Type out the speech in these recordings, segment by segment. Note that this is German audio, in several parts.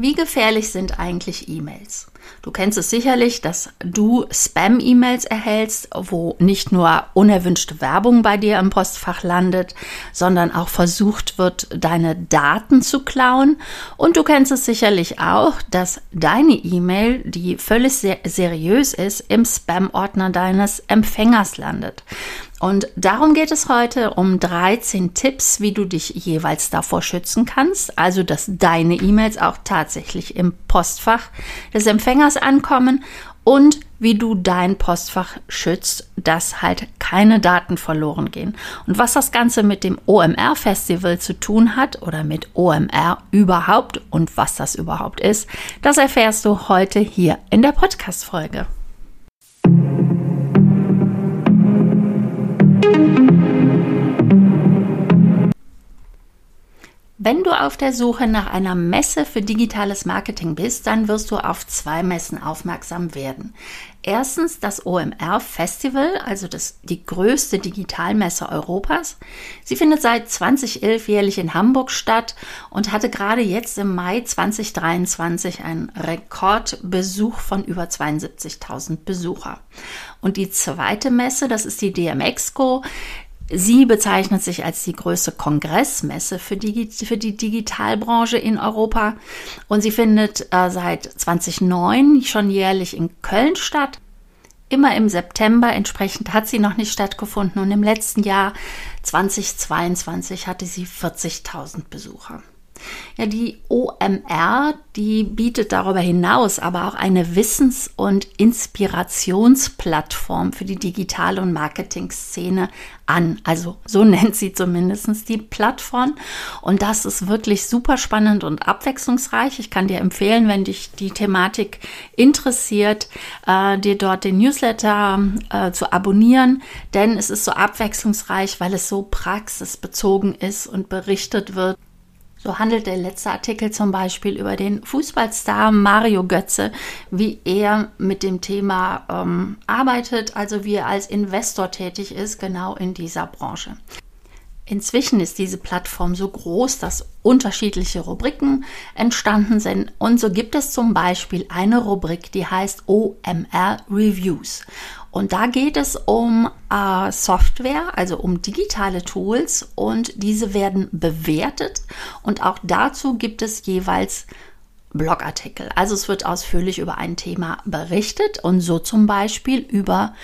Wie gefährlich sind eigentlich E-Mails? Du kennst es sicherlich, dass du Spam-E-Mails erhältst, wo nicht nur unerwünschte Werbung bei dir im Postfach landet, sondern auch versucht wird, deine Daten zu klauen. Und du kennst es sicherlich auch, dass deine E-Mail, die völlig ser seriös ist, im Spam-Ordner deines Empfängers landet. Und darum geht es heute um 13 Tipps, wie du dich jeweils davor schützen kannst, also dass deine E-Mails auch tatsächlich im Postfach des Empfängers ankommen und wie du dein Postfach schützt, dass halt keine Daten verloren gehen. Und was das Ganze mit dem OMR Festival zu tun hat oder mit OMR überhaupt und was das überhaupt ist, das erfährst du heute hier in der Podcast Folge. Wenn du auf der Suche nach einer Messe für digitales Marketing bist, dann wirst du auf zwei Messen aufmerksam werden. Erstens das OMR Festival, also das, die größte Digitalmesse Europas. Sie findet seit 2011 jährlich in Hamburg statt und hatte gerade jetzt im Mai 2023 einen Rekordbesuch von über 72.000 Besucher. Und die zweite Messe, das ist die DMXCO, Sie bezeichnet sich als die größte Kongressmesse für die, für die Digitalbranche in Europa und sie findet äh, seit 2009 schon jährlich in Köln statt. Immer im September, entsprechend hat sie noch nicht stattgefunden und im letzten Jahr 2022 hatte sie 40.000 Besucher. Ja, die OMR, die bietet darüber hinaus aber auch eine Wissens- und Inspirationsplattform für die Digital- und Marketing-Szene an. Also so nennt sie zumindest die Plattform. Und das ist wirklich super spannend und abwechslungsreich. Ich kann dir empfehlen, wenn dich die Thematik interessiert, äh, dir dort den Newsletter äh, zu abonnieren, denn es ist so abwechslungsreich, weil es so praxisbezogen ist und berichtet wird so handelt der letzte Artikel zum Beispiel über den Fußballstar Mario Götze, wie er mit dem Thema ähm, arbeitet, also wie er als Investor tätig ist, genau in dieser Branche. Inzwischen ist diese Plattform so groß, dass unterschiedliche Rubriken entstanden sind. Und so gibt es zum Beispiel eine Rubrik, die heißt OMR Reviews. Und da geht es um äh, Software, also um digitale Tools und diese werden bewertet und auch dazu gibt es jeweils Blogartikel. Also es wird ausführlich über ein Thema berichtet und so zum Beispiel über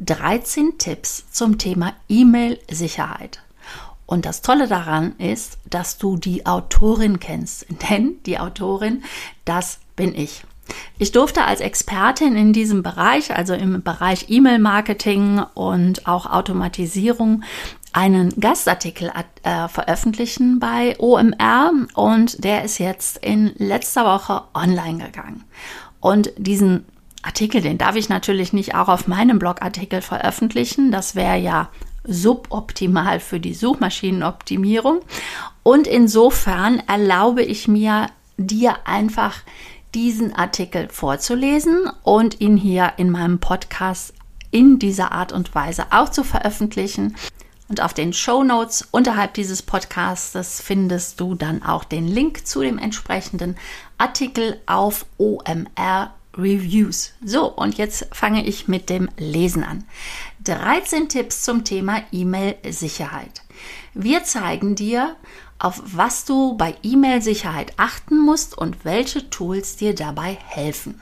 13 Tipps zum Thema E-Mail-Sicherheit. Und das Tolle daran ist, dass du die Autorin kennst, denn die Autorin, das bin ich. Ich durfte als Expertin in diesem Bereich, also im Bereich E-Mail-Marketing und auch Automatisierung, einen Gastartikel äh, veröffentlichen bei OMR und der ist jetzt in letzter Woche online gegangen. Und diesen Artikel, den darf ich natürlich nicht auch auf meinem Blogartikel veröffentlichen. Das wäre ja suboptimal für die Suchmaschinenoptimierung. Und insofern erlaube ich mir, dir einfach diesen Artikel vorzulesen und ihn hier in meinem Podcast in dieser Art und Weise auch zu veröffentlichen. Und auf den Show Notes unterhalb dieses Podcasts findest du dann auch den Link zu dem entsprechenden Artikel auf OMR Reviews. So, und jetzt fange ich mit dem Lesen an. 13 Tipps zum Thema E-Mail-Sicherheit. Wir zeigen dir, auf was du bei E-Mail-Sicherheit achten musst und welche Tools dir dabei helfen.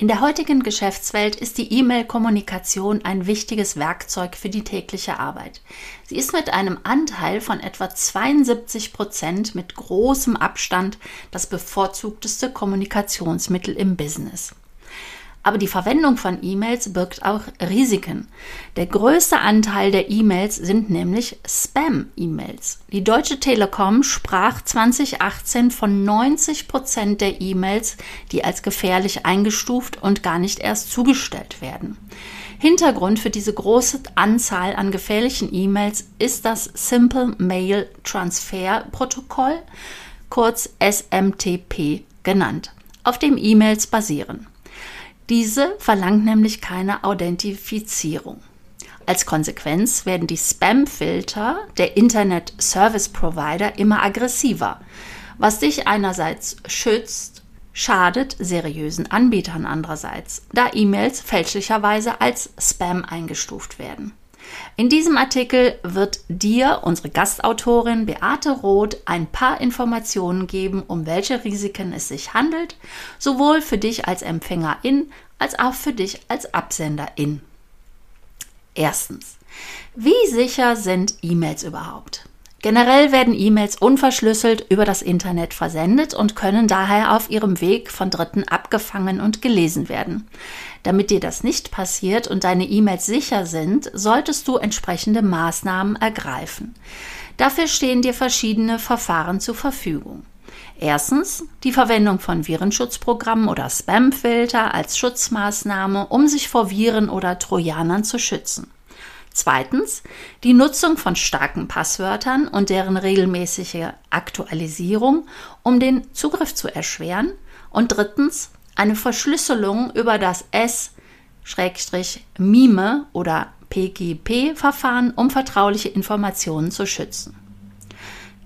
In der heutigen Geschäftswelt ist die E-Mail-Kommunikation ein wichtiges Werkzeug für die tägliche Arbeit. Sie ist mit einem Anteil von etwa 72 Prozent mit großem Abstand das bevorzugteste Kommunikationsmittel im Business. Aber die Verwendung von E-Mails birgt auch Risiken. Der größte Anteil der E-Mails sind nämlich Spam-E-Mails. Die Deutsche Telekom sprach 2018 von 90 Prozent der E-Mails, die als gefährlich eingestuft und gar nicht erst zugestellt werden. Hintergrund für diese große Anzahl an gefährlichen E-Mails ist das Simple Mail Transfer Protokoll, kurz SMTP genannt, auf dem E-Mails basieren. Diese verlangt nämlich keine Authentifizierung. Als Konsequenz werden die Spam-Filter der Internet Service Provider immer aggressiver, was dich einerseits schützt, schadet seriösen Anbietern andererseits, da E-Mails fälschlicherweise als Spam eingestuft werden. In diesem Artikel wird dir unsere Gastautorin Beate Roth ein paar Informationen geben, um welche Risiken es sich handelt, sowohl für dich als Empfängerin als auch für dich als Absenderin. Erstens. Wie sicher sind E-Mails überhaupt? Generell werden E-Mails unverschlüsselt über das Internet versendet und können daher auf ihrem Weg von Dritten abgefangen und gelesen werden. Damit dir das nicht passiert und deine E-Mails sicher sind, solltest du entsprechende Maßnahmen ergreifen. Dafür stehen dir verschiedene Verfahren zur Verfügung. Erstens die Verwendung von Virenschutzprogrammen oder Spamfilter als Schutzmaßnahme, um sich vor Viren oder Trojanern zu schützen. Zweitens die Nutzung von starken Passwörtern und deren regelmäßige Aktualisierung, um den Zugriff zu erschweren. Und drittens eine Verschlüsselung über das S-MIME oder PGP-Verfahren, um vertrauliche Informationen zu schützen.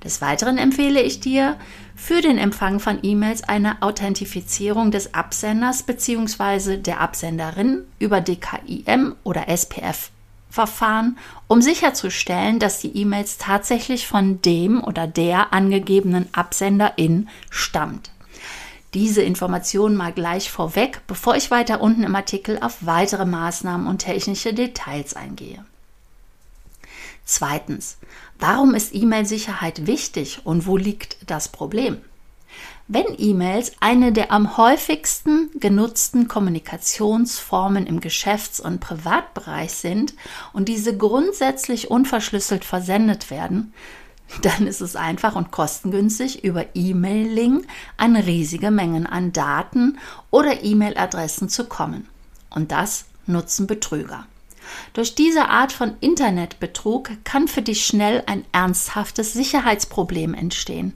Des Weiteren empfehle ich dir, für den Empfang von E-Mails eine Authentifizierung des Absenders bzw. der Absenderin über DKIM oder SPF Verfahren, um sicherzustellen, dass die E-Mails tatsächlich von dem oder der angegebenen Absenderin stammt. Diese Information mal gleich vorweg, bevor ich weiter unten im Artikel auf weitere Maßnahmen und technische Details eingehe. Zweitens, warum ist E-Mail-Sicherheit wichtig und wo liegt das Problem? Wenn E-Mails eine der am häufigsten genutzten Kommunikationsformen im Geschäfts- und Privatbereich sind und diese grundsätzlich unverschlüsselt versendet werden, dann ist es einfach und kostengünstig, über E-Mailing an riesige Mengen an Daten oder E-Mail-Adressen zu kommen. Und das nutzen Betrüger. Durch diese Art von Internetbetrug kann für dich schnell ein ernsthaftes Sicherheitsproblem entstehen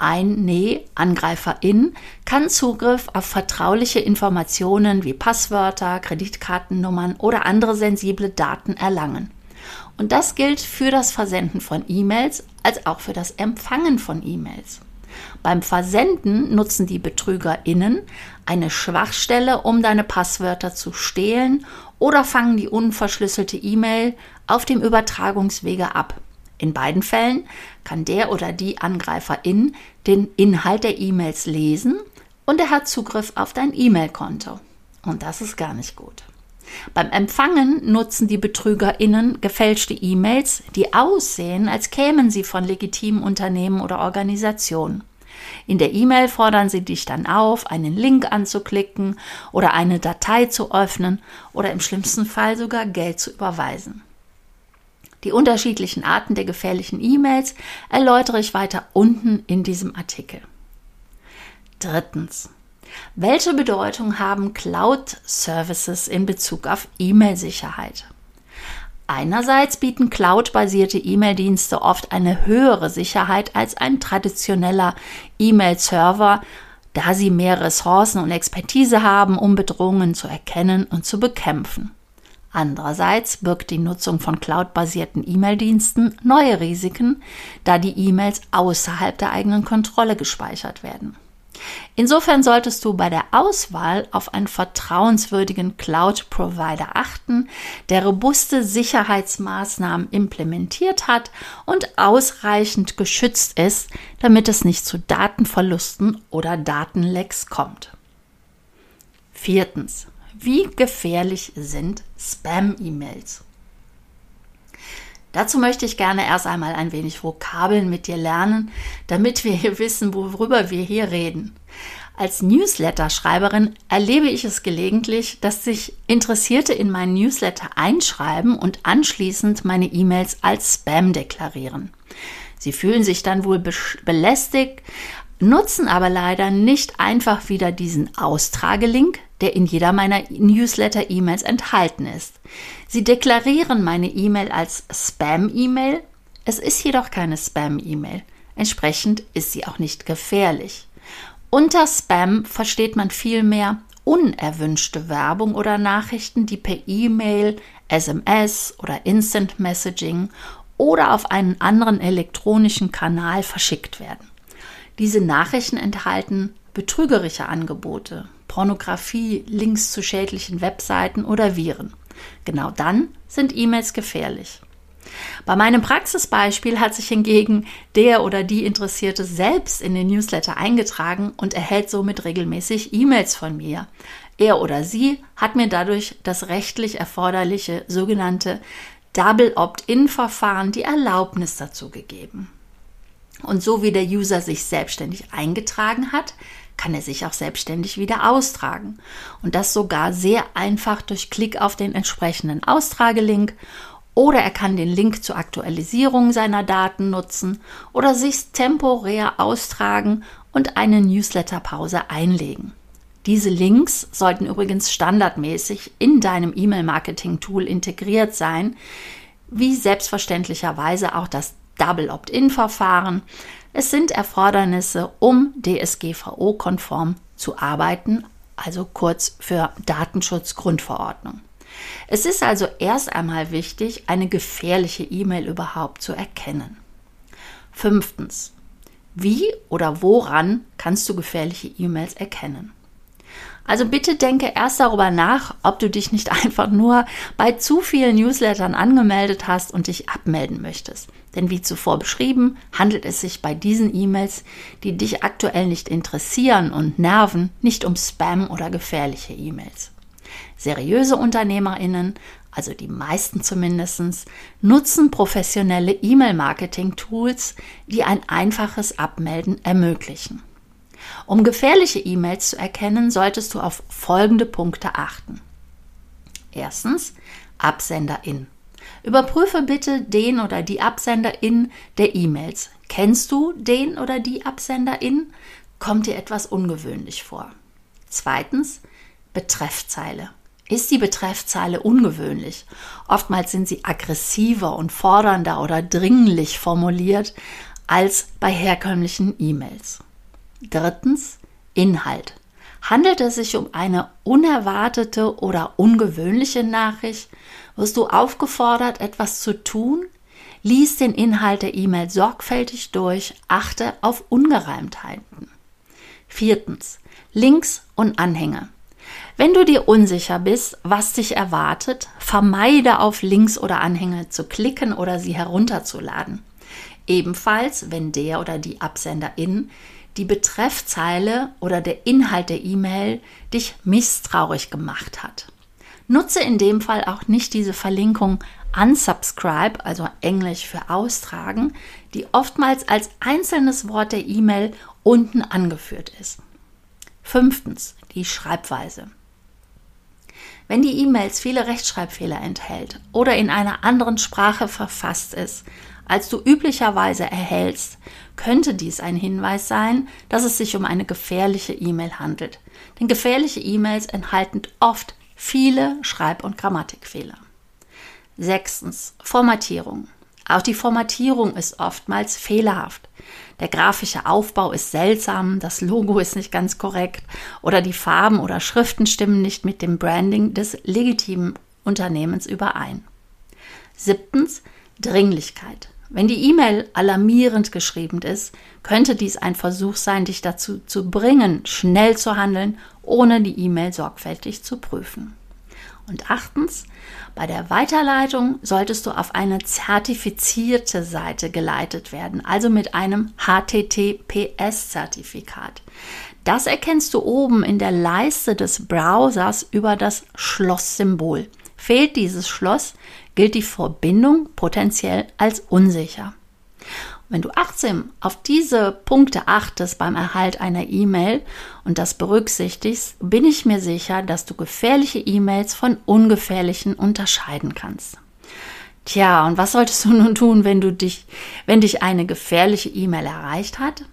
ein Nee, Angreiferin, kann Zugriff auf vertrauliche Informationen wie Passwörter, Kreditkartennummern oder andere sensible Daten erlangen. Und das gilt für das Versenden von E-Mails als auch für das Empfangen von E-Mails. Beim Versenden nutzen die BetrügerInnen eine Schwachstelle, um deine Passwörter zu stehlen oder fangen die unverschlüsselte E-Mail auf dem Übertragungswege ab. In beiden Fällen kann der oder die Angreiferin den Inhalt der E-Mails lesen und er hat Zugriff auf dein E-Mail-Konto. Und das ist gar nicht gut. Beim Empfangen nutzen die BetrügerInnen gefälschte E-Mails, die aussehen, als kämen sie von legitimen Unternehmen oder Organisationen. In der E-Mail fordern sie dich dann auf, einen Link anzuklicken oder eine Datei zu öffnen oder im schlimmsten Fall sogar Geld zu überweisen. Die unterschiedlichen Arten der gefährlichen E-Mails erläutere ich weiter unten in diesem Artikel. Drittens. Welche Bedeutung haben Cloud-Services in Bezug auf E-Mail-Sicherheit? Einerseits bieten Cloud-basierte E-Mail-Dienste oft eine höhere Sicherheit als ein traditioneller E-Mail-Server, da sie mehr Ressourcen und Expertise haben, um Bedrohungen zu erkennen und zu bekämpfen. Andererseits birgt die Nutzung von cloud-basierten E-Mail-Diensten neue Risiken, da die E-Mails außerhalb der eigenen Kontrolle gespeichert werden. Insofern solltest du bei der Auswahl auf einen vertrauenswürdigen Cloud-Provider achten, der robuste Sicherheitsmaßnahmen implementiert hat und ausreichend geschützt ist, damit es nicht zu Datenverlusten oder Datenlecks kommt. Viertens. Wie gefährlich sind Spam-E-Mails? Dazu möchte ich gerne erst einmal ein wenig Vokabeln mit dir lernen, damit wir hier wissen, worüber wir hier reden. Als Newsletter-Schreiberin erlebe ich es gelegentlich, dass sich Interessierte in meinen Newsletter einschreiben und anschließend meine E-Mails als Spam deklarieren. Sie fühlen sich dann wohl belästigt, nutzen aber leider nicht einfach wieder diesen Austragelink, der in jeder meiner Newsletter-E-Mails enthalten ist. Sie deklarieren meine E-Mail als Spam-E-Mail. Es ist jedoch keine Spam-E-Mail. Entsprechend ist sie auch nicht gefährlich. Unter Spam versteht man vielmehr unerwünschte Werbung oder Nachrichten, die per E-Mail, SMS oder Instant Messaging oder auf einen anderen elektronischen Kanal verschickt werden. Diese Nachrichten enthalten betrügerische Angebote, Pornografie, Links zu schädlichen Webseiten oder Viren. Genau dann sind E-Mails gefährlich. Bei meinem Praxisbeispiel hat sich hingegen der oder die Interessierte selbst in den Newsletter eingetragen und erhält somit regelmäßig E-Mails von mir. Er oder sie hat mir dadurch das rechtlich erforderliche sogenannte Double Opt-in-Verfahren die Erlaubnis dazu gegeben. Und so wie der User sich selbstständig eingetragen hat, kann er sich auch selbstständig wieder austragen. Und das sogar sehr einfach durch Klick auf den entsprechenden Austragelink oder er kann den Link zur Aktualisierung seiner Daten nutzen oder sich temporär austragen und eine Newsletterpause einlegen. Diese Links sollten übrigens standardmäßig in deinem E-Mail-Marketing-Tool integriert sein, wie selbstverständlicherweise auch das Double Opt-in-Verfahren. Es sind Erfordernisse, um DSGVO-konform zu arbeiten, also kurz für Datenschutzgrundverordnung. Es ist also erst einmal wichtig, eine gefährliche E-Mail überhaupt zu erkennen. Fünftens. Wie oder woran kannst du gefährliche E-Mails erkennen? Also bitte denke erst darüber nach, ob du dich nicht einfach nur bei zu vielen Newslettern angemeldet hast und dich abmelden möchtest. Denn wie zuvor beschrieben, handelt es sich bei diesen E-Mails, die dich aktuell nicht interessieren und nerven, nicht um Spam oder gefährliche E-Mails. Seriöse Unternehmerinnen, also die meisten zumindest, nutzen professionelle E-Mail-Marketing-Tools, die ein einfaches Abmelden ermöglichen. Um gefährliche E-Mails zu erkennen, solltest du auf folgende Punkte achten. Erstens, Absenderin. Überprüfe bitte den oder die Absenderin der E-Mails. Kennst du den oder die Absenderin? Kommt dir etwas ungewöhnlich vor? Zweitens, Betreffzeile. Ist die Betreffzeile ungewöhnlich? Oftmals sind sie aggressiver und fordernder oder dringlich formuliert als bei herkömmlichen E-Mails. Drittens Inhalt. Handelt es sich um eine unerwartete oder ungewöhnliche Nachricht? Wirst du aufgefordert, etwas zu tun? Lies den Inhalt der E-Mail sorgfältig durch, achte auf Ungereimtheiten. Viertens. Links und Anhänge. Wenn du dir unsicher bist, was dich erwartet, vermeide auf Links oder Anhänge zu klicken oder sie herunterzuladen. Ebenfalls, wenn der oder die Absenderin die Betreffzeile oder der Inhalt der E-Mail dich misstrauisch gemacht hat. Nutze in dem Fall auch nicht diese Verlinkung unsubscribe, also Englisch für austragen, die oftmals als einzelnes Wort der E-Mail unten angeführt ist. Fünftens, die Schreibweise. Wenn die E-Mails viele Rechtschreibfehler enthält oder in einer anderen Sprache verfasst ist, als du üblicherweise erhältst, könnte dies ein Hinweis sein, dass es sich um eine gefährliche E-Mail handelt. Denn gefährliche E-Mails enthalten oft viele Schreib- und Grammatikfehler. Sechstens, Formatierung. Auch die Formatierung ist oftmals fehlerhaft. Der grafische Aufbau ist seltsam, das Logo ist nicht ganz korrekt oder die Farben oder Schriften stimmen nicht mit dem Branding des legitimen Unternehmens überein. Siebtens, Dringlichkeit. Wenn die E-Mail alarmierend geschrieben ist, könnte dies ein Versuch sein, dich dazu zu bringen, schnell zu handeln, ohne die E-Mail sorgfältig zu prüfen. Und achtens, bei der Weiterleitung solltest du auf eine zertifizierte Seite geleitet werden, also mit einem HTTPS-Zertifikat. Das erkennst du oben in der Leiste des Browsers über das Schlosssymbol. Fehlt dieses Schloss, gilt die Verbindung potenziell als unsicher. Wenn du achtsam auf diese Punkte achtest beim Erhalt einer E-Mail und das berücksichtigst, bin ich mir sicher, dass du gefährliche E-Mails von ungefährlichen unterscheiden kannst. Tja, und was solltest du nun tun, wenn du dich, wenn dich eine gefährliche E-Mail erreicht hat?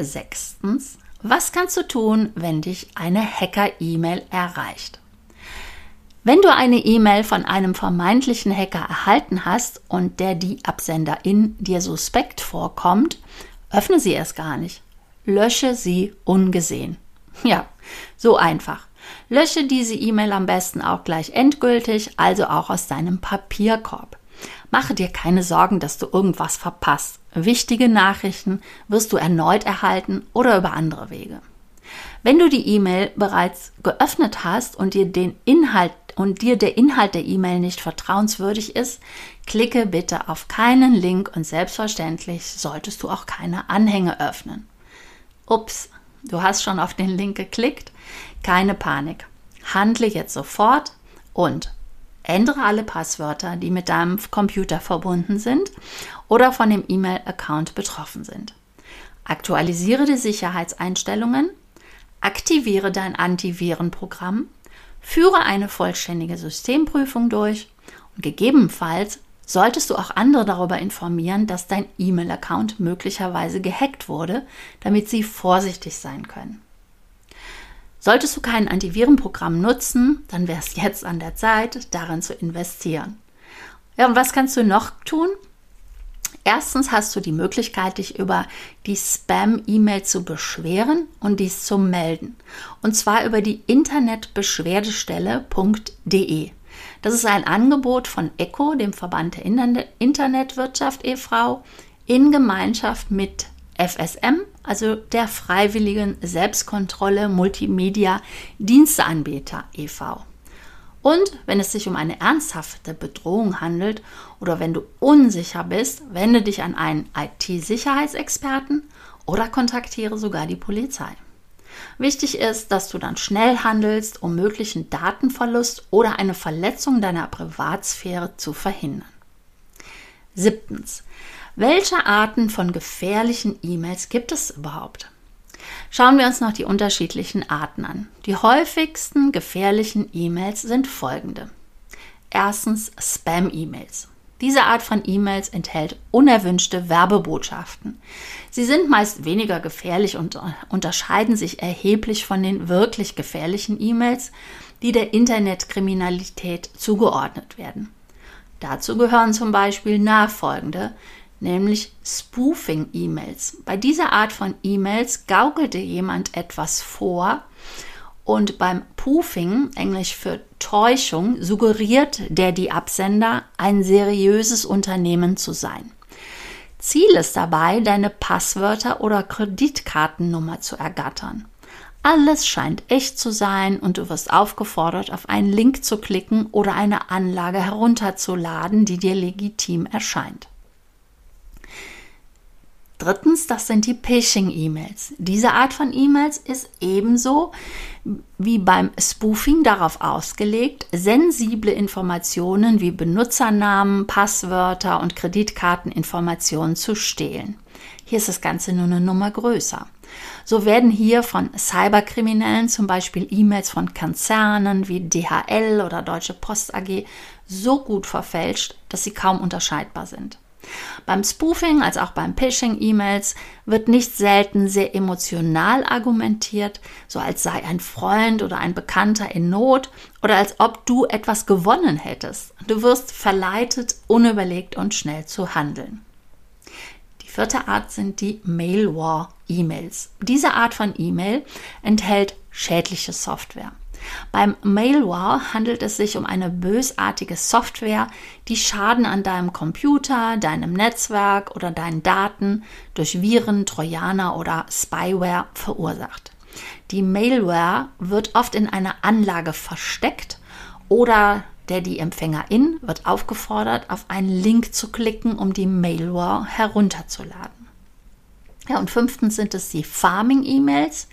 Sechstens, was kannst du tun, wenn dich eine Hacker-E-Mail erreicht? Wenn du eine E-Mail von einem vermeintlichen Hacker erhalten hast und der die Absenderin dir suspekt vorkommt, öffne sie erst gar nicht. Lösche sie ungesehen. Ja, so einfach. Lösche diese E-Mail am besten auch gleich endgültig, also auch aus deinem Papierkorb. Mache dir keine Sorgen, dass du irgendwas verpasst. Wichtige Nachrichten wirst du erneut erhalten oder über andere Wege. Wenn du die E-Mail bereits geöffnet hast und dir den Inhalt und dir der Inhalt der E-Mail nicht vertrauenswürdig ist, klicke bitte auf keinen Link und selbstverständlich solltest du auch keine Anhänge öffnen. Ups, du hast schon auf den Link geklickt. Keine Panik. Handle jetzt sofort und ändere alle Passwörter, die mit deinem Computer verbunden sind oder von dem E-Mail-Account betroffen sind. Aktualisiere die Sicherheitseinstellungen, aktiviere dein Antivirenprogramm, führe eine vollständige Systemprüfung durch und gegebenenfalls solltest du auch andere darüber informieren, dass dein E-Mail-Account möglicherweise gehackt wurde, damit sie vorsichtig sein können. Solltest du kein Antivirenprogramm nutzen, dann wäre es jetzt an der Zeit, darin zu investieren. Ja, und was kannst du noch tun? Erstens hast du die Möglichkeit, dich über die Spam-E-Mail zu beschweren und dies zu melden. Und zwar über die Internetbeschwerdestelle.de. Das ist ein Angebot von ECHO, dem Verband der Internetwirtschaft e.V., in Gemeinschaft mit FSM, also der Freiwilligen Selbstkontrolle Multimedia Diensteanbieter e.V. Und wenn es sich um eine ernsthafte Bedrohung handelt oder wenn du unsicher bist, wende dich an einen IT-Sicherheitsexperten oder kontaktiere sogar die Polizei. Wichtig ist, dass du dann schnell handelst, um möglichen Datenverlust oder eine Verletzung deiner Privatsphäre zu verhindern. Siebtens. Welche Arten von gefährlichen E-Mails gibt es überhaupt? Schauen wir uns noch die unterschiedlichen Arten an. Die häufigsten gefährlichen E-Mails sind folgende. Erstens Spam-E-Mails. Diese Art von E-Mails enthält unerwünschte Werbebotschaften. Sie sind meist weniger gefährlich und unterscheiden sich erheblich von den wirklich gefährlichen E-Mails, die der Internetkriminalität zugeordnet werden. Dazu gehören zum Beispiel nachfolgende, nämlich Spoofing-E-Mails. Bei dieser Art von E-Mails gaukelte jemand etwas vor und beim Poofing, englisch für Täuschung, suggeriert der die Absender, ein seriöses Unternehmen zu sein. Ziel ist dabei, deine Passwörter oder Kreditkartennummer zu ergattern. Alles scheint echt zu sein und du wirst aufgefordert, auf einen Link zu klicken oder eine Anlage herunterzuladen, die dir legitim erscheint. Drittens, das sind die Phishing-E-Mails. Diese Art von E-Mails ist ebenso wie beim Spoofing darauf ausgelegt, sensible Informationen wie Benutzernamen, Passwörter und Kreditkarteninformationen zu stehlen. Hier ist das Ganze nur eine Nummer größer. So werden hier von Cyberkriminellen zum Beispiel E-Mails von Konzernen wie DHL oder Deutsche Post AG so gut verfälscht, dass sie kaum unterscheidbar sind. Beim Spoofing als auch beim Phishing-E-Mails wird nicht selten sehr emotional argumentiert, so als sei ein Freund oder ein Bekannter in Not oder als ob du etwas gewonnen hättest. Du wirst verleitet, unüberlegt und schnell zu handeln. Die vierte Art sind die Mail-War-E-Mails. Diese Art von E-Mail enthält schädliche Software. Beim Mailware handelt es sich um eine bösartige Software, die Schaden an deinem Computer, deinem Netzwerk oder deinen Daten durch Viren, Trojaner oder Spyware verursacht. Die Mailware wird oft in einer Anlage versteckt oder der die Empfängerin wird aufgefordert, auf einen Link zu klicken, um die Mailware herunterzuladen. Ja, und fünftens sind es die Farming-E-Mails.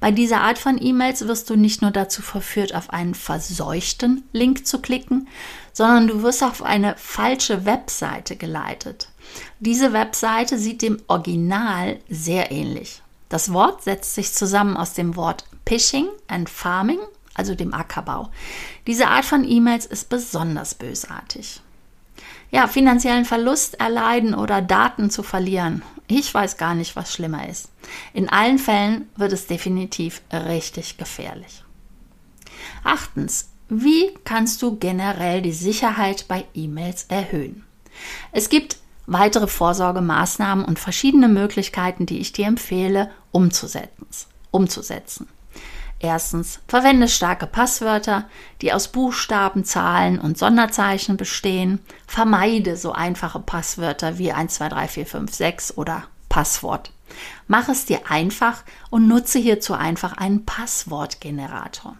Bei dieser Art von E-Mails wirst du nicht nur dazu verführt, auf einen verseuchten Link zu klicken, sondern du wirst auf eine falsche Webseite geleitet. Diese Webseite sieht dem Original sehr ähnlich. Das Wort setzt sich zusammen aus dem Wort Pishing and Farming, also dem Ackerbau. Diese Art von E-Mails ist besonders bösartig ja, finanziellen Verlust erleiden oder Daten zu verlieren. Ich weiß gar nicht, was schlimmer ist. In allen Fällen wird es definitiv richtig gefährlich. Achtens, wie kannst du generell die Sicherheit bei E-Mails erhöhen? Es gibt weitere Vorsorgemaßnahmen und verschiedene Möglichkeiten, die ich dir empfehle, umzusetzen. umzusetzen. Erstens, verwende starke Passwörter, die aus Buchstaben, Zahlen und Sonderzeichen bestehen. Vermeide so einfache Passwörter wie 123456 oder Passwort. Mach es dir einfach und nutze hierzu einfach einen Passwortgenerator.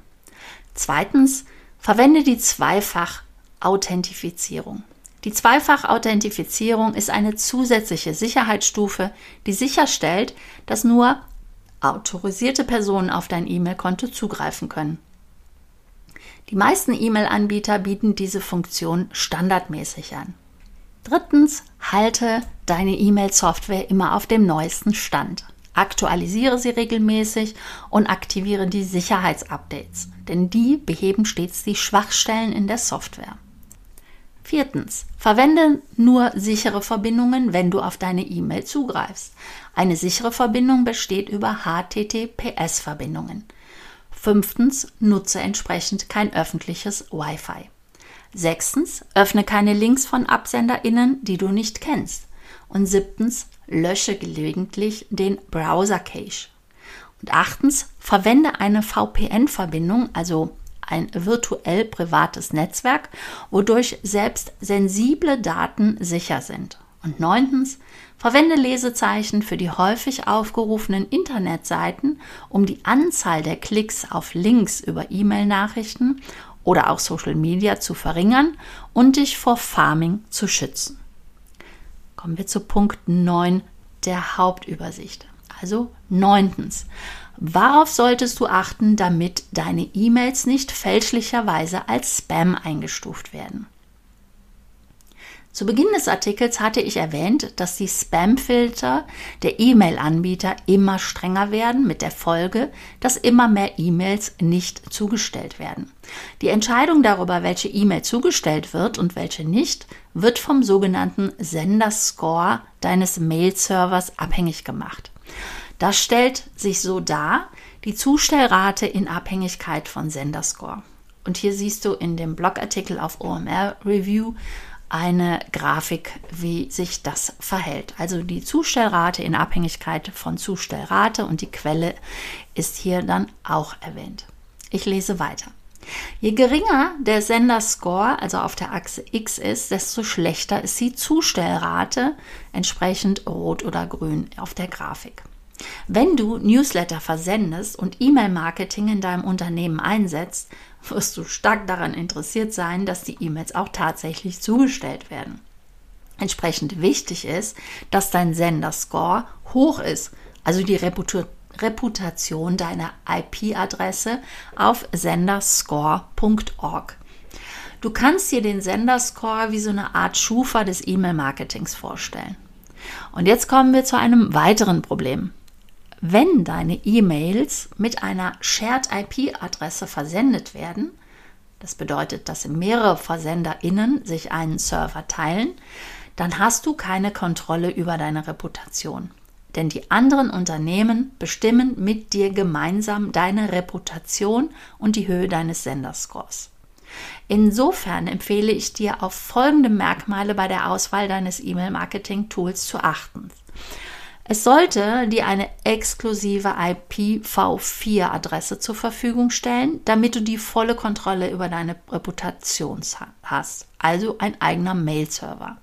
Zweitens, verwende die Zweifach-Authentifizierung. Die Zweifach-Authentifizierung ist eine zusätzliche Sicherheitsstufe, die sicherstellt, dass nur autorisierte Personen auf dein E-Mail-Konto zugreifen können. Die meisten E-Mail-Anbieter bieten diese Funktion standardmäßig an. Drittens, halte deine E-Mail-Software immer auf dem neuesten Stand. Aktualisiere sie regelmäßig und aktiviere die Sicherheitsupdates, denn die beheben stets die Schwachstellen in der Software. Viertens, verwende nur sichere Verbindungen, wenn du auf deine E-Mail zugreifst. Eine sichere Verbindung besteht über HTTPS-Verbindungen. Fünftens, nutze entsprechend kein öffentliches Wi-Fi. Sechstens, öffne keine Links von AbsenderInnen, die du nicht kennst. Und siebtens, lösche gelegentlich den Browser-Cache. Und achtens, verwende eine VPN-Verbindung, also ein virtuell privates Netzwerk, wodurch selbst sensible Daten sicher sind. Und neuntens, verwende Lesezeichen für die häufig aufgerufenen Internetseiten, um die Anzahl der Klicks auf Links über E-Mail-Nachrichten oder auch Social Media zu verringern und dich vor Farming zu schützen. Kommen wir zu Punkt 9 der Hauptübersicht. Also neuntens, Worauf solltest du achten, damit deine E-Mails nicht fälschlicherweise als Spam eingestuft werden? Zu Beginn des Artikels hatte ich erwähnt, dass die Spam-Filter der E-Mail-Anbieter immer strenger werden, mit der Folge, dass immer mehr E-Mails nicht zugestellt werden. Die Entscheidung darüber, welche E-Mail zugestellt wird und welche nicht, wird vom sogenannten Senderscore deines Mail-Servers abhängig gemacht. Das stellt sich so dar, die Zustellrate in Abhängigkeit von Senderscore. Und hier siehst du in dem Blogartikel auf OMR Review eine Grafik, wie sich das verhält. Also die Zustellrate in Abhängigkeit von Zustellrate und die Quelle ist hier dann auch erwähnt. Ich lese weiter. Je geringer der Senderscore, also auf der Achse X ist, desto schlechter ist die Zustellrate, entsprechend rot oder grün auf der Grafik. Wenn du Newsletter versendest und E-Mail-Marketing in deinem Unternehmen einsetzt, wirst du stark daran interessiert sein, dass die E-Mails auch tatsächlich zugestellt werden. Entsprechend wichtig ist, dass dein Senderscore hoch ist, also die Reputation deiner IP-Adresse auf senderscore.org. Du kannst dir den Senderscore wie so eine Art Schufa des E-Mail-Marketings vorstellen. Und jetzt kommen wir zu einem weiteren Problem. Wenn deine E-Mails mit einer Shared IP-Adresse versendet werden, das bedeutet, dass mehrere VersenderInnen sich einen Server teilen, dann hast du keine Kontrolle über deine Reputation. Denn die anderen Unternehmen bestimmen mit dir gemeinsam deine Reputation und die Höhe deines Senderscores. Insofern empfehle ich dir, auf folgende Merkmale bei der Auswahl deines E-Mail-Marketing-Tools zu achten. Es sollte dir eine exklusive IPv4-Adresse zur Verfügung stellen, damit du die volle Kontrolle über deine Reputation hast, also ein eigener Mail-Server.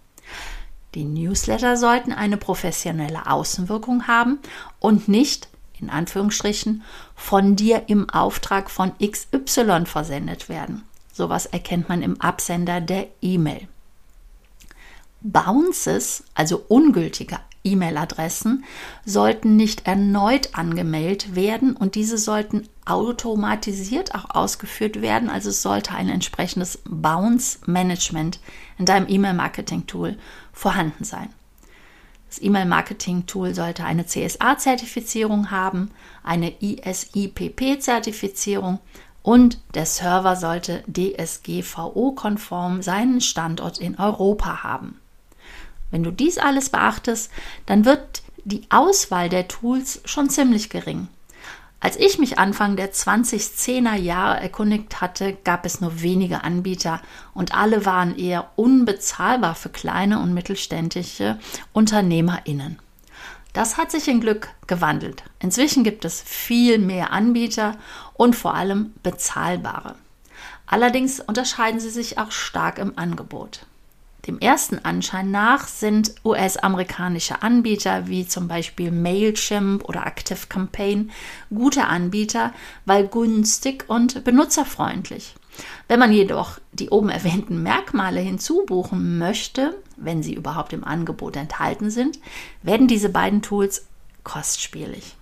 Die Newsletter sollten eine professionelle Außenwirkung haben und nicht, in Anführungsstrichen, von dir im Auftrag von XY versendet werden. Sowas erkennt man im Absender der E-Mail. Bounces, also ungültige E-Mail-Adressen sollten nicht erneut angemeldet werden und diese sollten automatisiert auch ausgeführt werden. Also es sollte ein entsprechendes Bounce-Management in deinem E-Mail-Marketing-Tool vorhanden sein. Das E-Mail-Marketing-Tool sollte eine CSA-Zertifizierung haben, eine ISIPP-Zertifizierung und der Server sollte DSGVO-konform seinen Standort in Europa haben. Wenn du dies alles beachtest, dann wird die Auswahl der Tools schon ziemlich gering. Als ich mich Anfang der 2010er Jahre erkundigt hatte, gab es nur wenige Anbieter und alle waren eher unbezahlbar für kleine und mittelständische UnternehmerInnen. Das hat sich in Glück gewandelt. Inzwischen gibt es viel mehr Anbieter und vor allem bezahlbare. Allerdings unterscheiden sie sich auch stark im Angebot. Dem ersten Anschein nach sind US-amerikanische Anbieter wie zum Beispiel Mailchimp oder Active Campaign gute Anbieter, weil günstig und benutzerfreundlich. Wenn man jedoch die oben erwähnten Merkmale hinzubuchen möchte, wenn sie überhaupt im Angebot enthalten sind, werden diese beiden Tools kostspielig.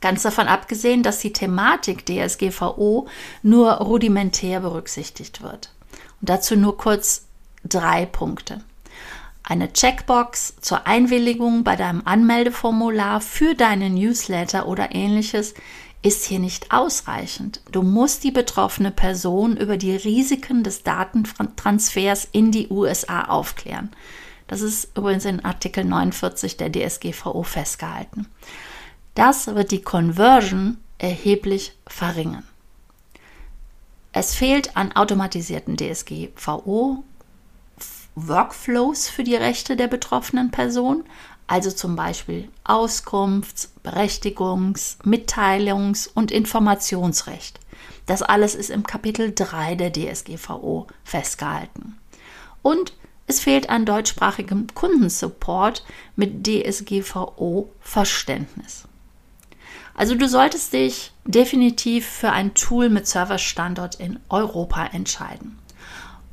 Ganz davon abgesehen, dass die Thematik DSGVO nur rudimentär berücksichtigt wird. Und dazu nur kurz drei Punkte. Eine Checkbox zur Einwilligung bei deinem Anmeldeformular für deinen Newsletter oder ähnliches ist hier nicht ausreichend. Du musst die betroffene Person über die Risiken des Datentransfers in die USA aufklären. Das ist übrigens in Artikel 49 der DSGVO festgehalten. Das wird die Conversion erheblich verringern. Es fehlt an automatisierten DSGVO Workflows für die Rechte der betroffenen Person, also zum Beispiel Auskunfts-, Berechtigungs-, Mitteilungs- und Informationsrecht. Das alles ist im Kapitel 3 der DSGVO festgehalten. Und es fehlt an deutschsprachigem Kundensupport mit DSGVO-Verständnis. Also du solltest dich definitiv für ein Tool mit Serverstandort in Europa entscheiden.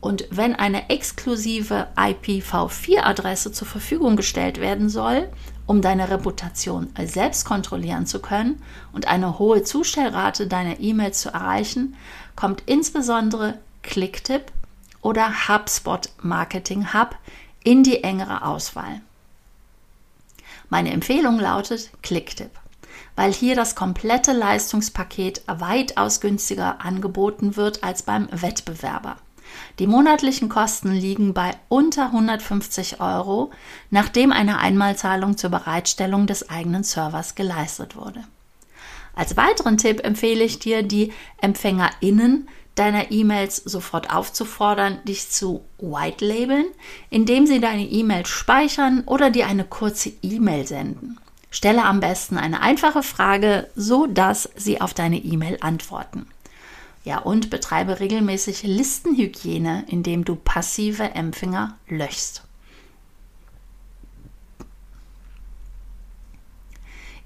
Und wenn eine exklusive IPv4-Adresse zur Verfügung gestellt werden soll, um deine Reputation selbst kontrollieren zu können und eine hohe Zustellrate deiner E-Mails zu erreichen, kommt insbesondere Clicktip oder HubSpot Marketing Hub in die engere Auswahl. Meine Empfehlung lautet Clicktip, weil hier das komplette Leistungspaket weitaus günstiger angeboten wird als beim Wettbewerber. Die monatlichen Kosten liegen bei unter 150 Euro, nachdem eine Einmalzahlung zur Bereitstellung des eigenen Servers geleistet wurde. Als weiteren Tipp empfehle ich dir, die EmpfängerInnen deiner E-Mails sofort aufzufordern, dich zu white labeln, indem sie deine E-Mail speichern oder dir eine kurze E-Mail senden. Stelle am besten eine einfache Frage, so dass sie auf deine E-Mail antworten. Ja, und betreibe regelmäßig Listenhygiene, indem du passive Empfänger löschst.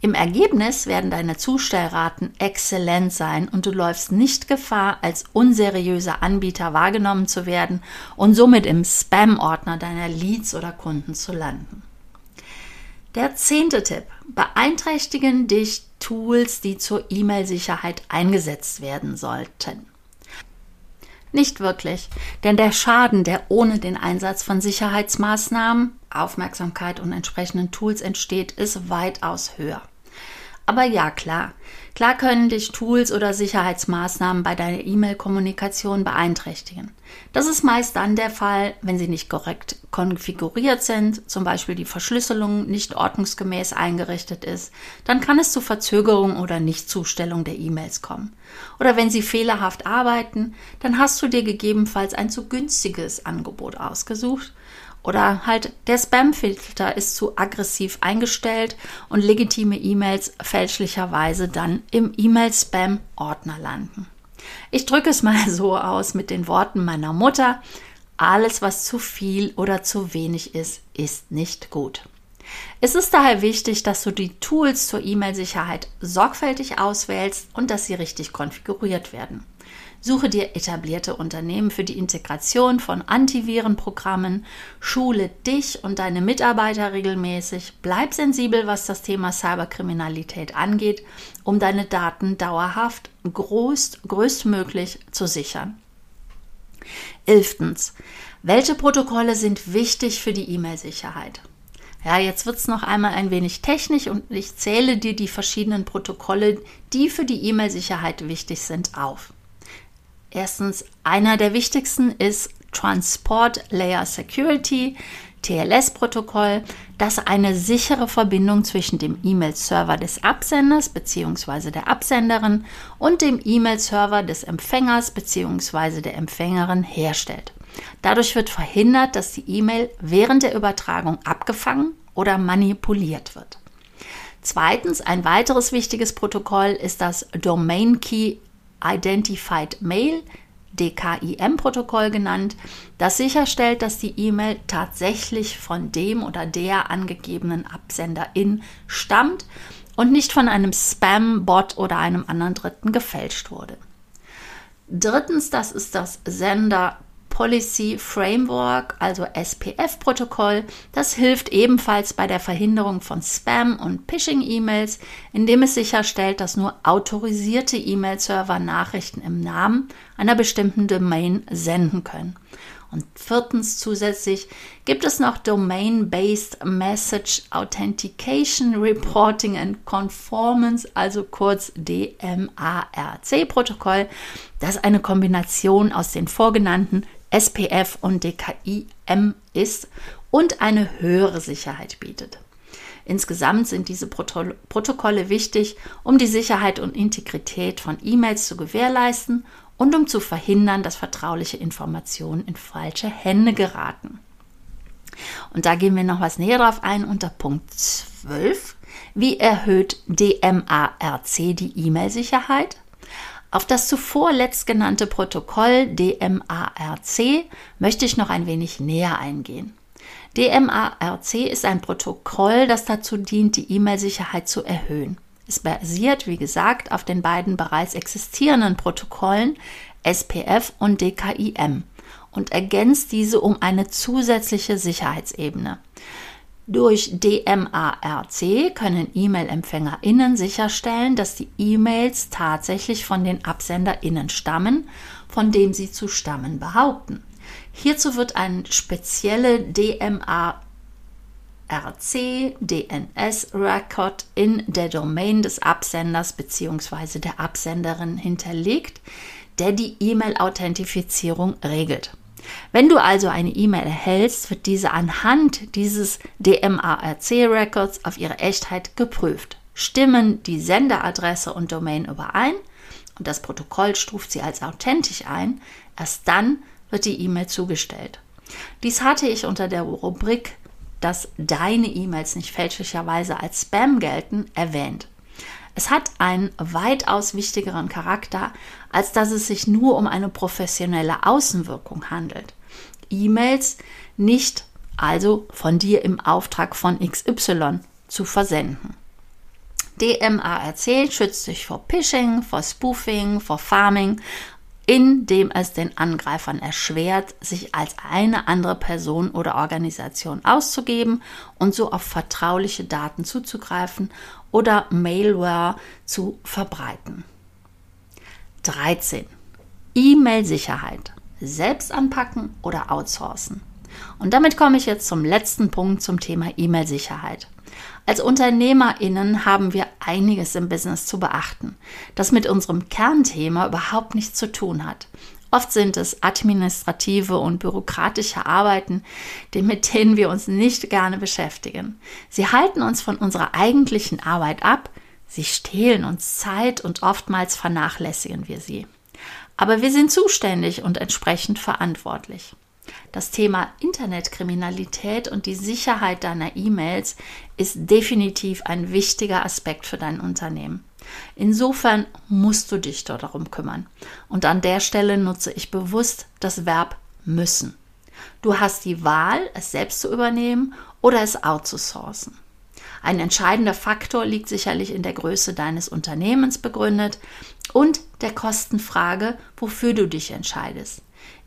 Im Ergebnis werden deine Zustellraten exzellent sein und du läufst nicht Gefahr, als unseriöser Anbieter wahrgenommen zu werden und somit im Spam-Ordner deiner Leads oder Kunden zu landen. Der zehnte Tipp. Beeinträchtigen dich Tools, die zur E-Mail-Sicherheit eingesetzt werden sollten. Nicht wirklich, denn der Schaden, der ohne den Einsatz von Sicherheitsmaßnahmen, Aufmerksamkeit und entsprechenden Tools entsteht, ist weitaus höher. Aber ja, klar. Klar können dich Tools oder Sicherheitsmaßnahmen bei deiner E-Mail-Kommunikation beeinträchtigen. Das ist meist dann der Fall, wenn sie nicht korrekt konfiguriert sind, zum Beispiel die Verschlüsselung nicht ordnungsgemäß eingerichtet ist, dann kann es zu Verzögerung oder Nichtzustellung der E-Mails kommen. Oder wenn sie fehlerhaft arbeiten, dann hast du dir gegebenenfalls ein zu günstiges Angebot ausgesucht oder halt der Spam-Filter ist zu aggressiv eingestellt und legitime E-Mails fälschlicherweise dann im E-Mail-Spam-Ordner landen. Ich drücke es mal so aus mit den Worten meiner Mutter. Alles, was zu viel oder zu wenig ist, ist nicht gut. Es ist daher wichtig, dass du die Tools zur E-Mail-Sicherheit sorgfältig auswählst und dass sie richtig konfiguriert werden. Suche dir etablierte Unternehmen für die Integration von Antivirenprogrammen, schule dich und deine Mitarbeiter regelmäßig, bleib sensibel, was das Thema Cyberkriminalität angeht, um deine Daten dauerhaft groß, größtmöglich zu sichern. Elftens. Welche Protokolle sind wichtig für die E-Mail-Sicherheit? Ja, jetzt wird es noch einmal ein wenig technisch und ich zähle dir die verschiedenen Protokolle, die für die E-Mail-Sicherheit wichtig sind, auf. Erstens, einer der wichtigsten ist Transport Layer Security, TLS-Protokoll, das eine sichere Verbindung zwischen dem E-Mail-Server des Absenders bzw. der Absenderin und dem E-Mail-Server des Empfängers bzw. der Empfängerin herstellt. Dadurch wird verhindert, dass die E-Mail während der Übertragung abgefangen oder manipuliert wird. Zweitens, ein weiteres wichtiges Protokoll ist das Domain Key Identified Mail, DKIM-Protokoll genannt, das sicherstellt, dass die E-Mail tatsächlich von dem oder der angegebenen Absenderin stammt und nicht von einem Spam-Bot oder einem anderen Dritten gefälscht wurde. Drittens, das ist das Sender Policy Framework, also SPF-Protokoll. Das hilft ebenfalls bei der Verhinderung von Spam- und Phishing-E-Mails, indem es sicherstellt, dass nur autorisierte E-Mail-Server Nachrichten im Namen einer bestimmten Domain senden können. Und viertens zusätzlich gibt es noch Domain-Based Message Authentication Reporting and Conformance, also kurz DMARC-Protokoll, das eine Kombination aus den vorgenannten SPF und DKIM ist und eine höhere Sicherheit bietet. Insgesamt sind diese Protokolle wichtig, um die Sicherheit und Integrität von E-Mails zu gewährleisten und um zu verhindern, dass vertrauliche Informationen in falsche Hände geraten. Und da gehen wir noch was näher drauf ein unter Punkt 12. Wie erhöht DMARC die E-Mail-Sicherheit? Auf das zuvor letztgenannte Protokoll DMARC möchte ich noch ein wenig näher eingehen. DMARC ist ein Protokoll, das dazu dient, die E-Mail-Sicherheit zu erhöhen. Es basiert, wie gesagt, auf den beiden bereits existierenden Protokollen SPF und DKIM und ergänzt diese um eine zusätzliche Sicherheitsebene. Durch DMARC können E-Mail-EmpfängerInnen sicherstellen, dass die E-Mails tatsächlich von den AbsenderInnen stammen, von denen sie zu stammen behaupten. Hierzu wird ein spezielle DMARC DNS-Record in der Domain des Absenders bzw. der Absenderin hinterlegt, der die E-Mail-Authentifizierung regelt. Wenn du also eine E-Mail erhältst, wird diese anhand dieses DMARC-Records auf ihre Echtheit geprüft. Stimmen die Senderadresse und Domain überein und das Protokoll stuft sie als authentisch ein, erst dann wird die E-Mail zugestellt. Dies hatte ich unter der Rubrik, dass deine E-Mails nicht fälschlicherweise als Spam gelten, erwähnt. Es hat einen weitaus wichtigeren Charakter, als dass es sich nur um eine professionelle Außenwirkung handelt. E-Mails nicht also von dir im Auftrag von XY zu versenden. DMARC schützt dich vor Phishing, vor Spoofing, vor Farming, indem es den Angreifern erschwert, sich als eine andere Person oder Organisation auszugeben und so auf vertrauliche Daten zuzugreifen oder Mailware zu verbreiten. 13. E-Mail-Sicherheit. Selbst anpacken oder outsourcen. Und damit komme ich jetzt zum letzten Punkt zum Thema E-Mail-Sicherheit. Als UnternehmerInnen haben wir einiges im Business zu beachten, das mit unserem Kernthema überhaupt nichts zu tun hat. Oft sind es administrative und bürokratische Arbeiten, mit denen wir uns nicht gerne beschäftigen. Sie halten uns von unserer eigentlichen Arbeit ab, sie stehlen uns Zeit und oftmals vernachlässigen wir sie. Aber wir sind zuständig und entsprechend verantwortlich. Das Thema Internetkriminalität und die Sicherheit deiner E-Mails ist definitiv ein wichtiger Aspekt für dein Unternehmen. Insofern musst du dich darum kümmern. Und an der Stelle nutze ich bewusst das Verb müssen. Du hast die Wahl, es selbst zu übernehmen oder es outzusourcen. Ein entscheidender Faktor liegt sicherlich in der Größe deines Unternehmens begründet und der Kostenfrage, wofür du dich entscheidest.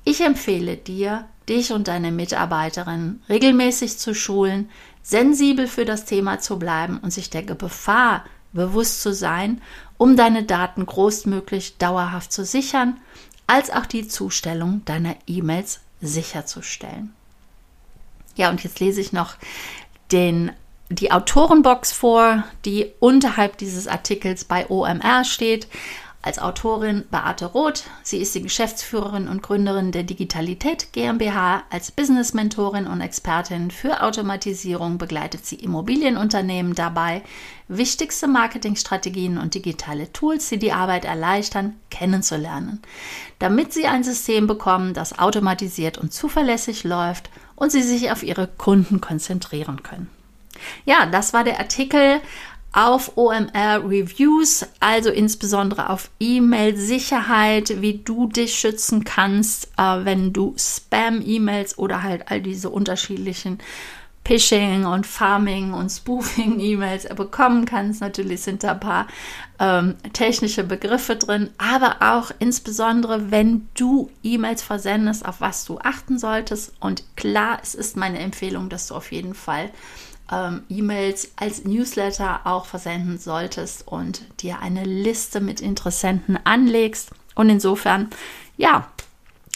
Ich empfehle dir, dich und deine Mitarbeiterinnen regelmäßig zu schulen, sensibel für das Thema zu bleiben und sich der Gefahr bewusst zu sein, um deine Daten großmöglich dauerhaft zu sichern, als auch die Zustellung deiner E-Mails sicherzustellen. Ja, und jetzt lese ich noch den, die Autorenbox vor, die unterhalb dieses Artikels bei OMR steht als Autorin Beate Roth. Sie ist die Geschäftsführerin und Gründerin der Digitalität GmbH. Als Business-Mentorin und Expertin für Automatisierung begleitet sie Immobilienunternehmen dabei, wichtigste Marketingstrategien und digitale Tools, die die Arbeit erleichtern, kennenzulernen, damit sie ein System bekommen, das automatisiert und zuverlässig läuft und sie sich auf ihre Kunden konzentrieren können. Ja, das war der Artikel auf OMR Reviews, also insbesondere auf E-Mail-Sicherheit, wie du dich schützen kannst, äh, wenn du Spam-E-Mails oder halt all diese unterschiedlichen Phishing und Farming und Spoofing-E-Mails bekommen kannst. Natürlich sind da ein paar ähm, technische Begriffe drin, aber auch insbesondere, wenn du E-Mails versendest, auf was du achten solltest. Und klar, es ist meine Empfehlung, dass du auf jeden Fall ähm, E-Mails als Newsletter auch versenden solltest und dir eine Liste mit Interessenten anlegst. Und insofern, ja,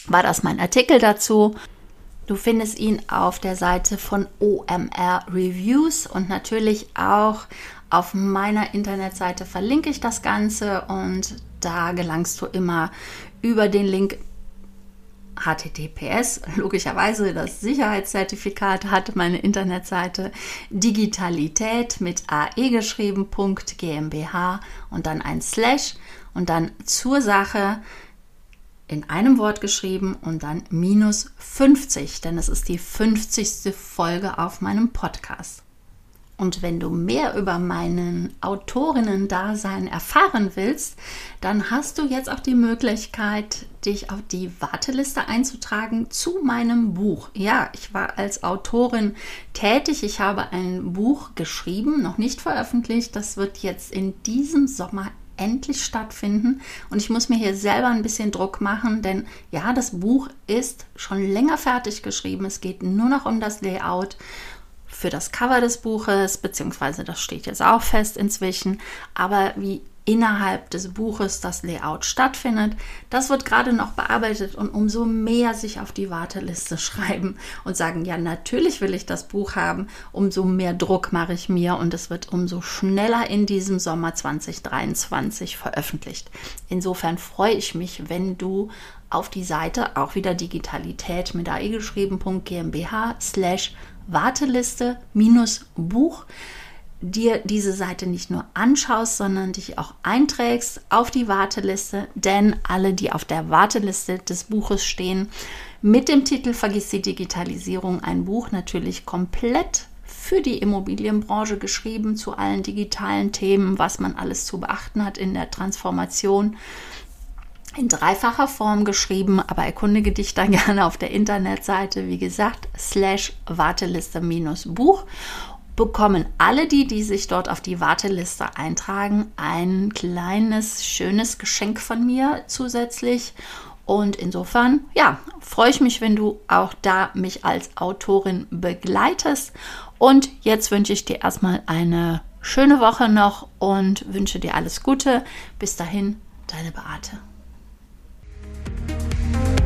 war das mein Artikel dazu. Du findest ihn auf der Seite von OMR Reviews und natürlich auch auf meiner Internetseite verlinke ich das Ganze und da gelangst du immer über den Link HTTPS, logischerweise das Sicherheitszertifikat hat meine Internetseite Digitalität mit AE geschrieben, GmbH und dann ein Slash und dann zur Sache in einem Wort geschrieben und dann minus 50, denn es ist die 50. Folge auf meinem Podcast. Und wenn du mehr über meinen Autorinnen-Dasein erfahren willst, dann hast du jetzt auch die Möglichkeit, dich auf die Warteliste einzutragen zu meinem Buch. Ja, ich war als Autorin tätig. Ich habe ein Buch geschrieben, noch nicht veröffentlicht. Das wird jetzt in diesem Sommer endlich stattfinden. Und ich muss mir hier selber ein bisschen Druck machen, denn ja, das Buch ist schon länger fertig geschrieben. Es geht nur noch um das Layout für das Cover des Buches, beziehungsweise das steht jetzt auch fest inzwischen, aber wie innerhalb des Buches das Layout stattfindet. Das wird gerade noch bearbeitet und umso mehr sich auf die Warteliste schreiben und sagen, ja, natürlich will ich das Buch haben, umso mehr Druck mache ich mir und es wird umso schneller in diesem Sommer 2023 veröffentlicht. Insofern freue ich mich, wenn du auf die Seite auch wieder Digitalität mit AE geschrieben.gmbH slash Warteliste minus Buch dir diese Seite nicht nur anschaust, sondern dich auch einträgst auf die Warteliste, denn alle, die auf der Warteliste des Buches stehen, mit dem Titel Vergiss die Digitalisierung, ein Buch natürlich komplett für die Immobilienbranche geschrieben, zu allen digitalen Themen, was man alles zu beachten hat in der Transformation in dreifacher Form geschrieben, aber erkundige dich dann gerne auf der Internetseite, wie gesagt, slash Warteliste minus Buch. Bekommen alle die, die sich dort auf die Warteliste eintragen, ein kleines, schönes Geschenk von mir zusätzlich. Und insofern, ja, freue ich mich, wenn du auch da mich als Autorin begleitest. Und jetzt wünsche ich dir erstmal eine schöne Woche noch und wünsche dir alles Gute. Bis dahin, deine Beate. thank you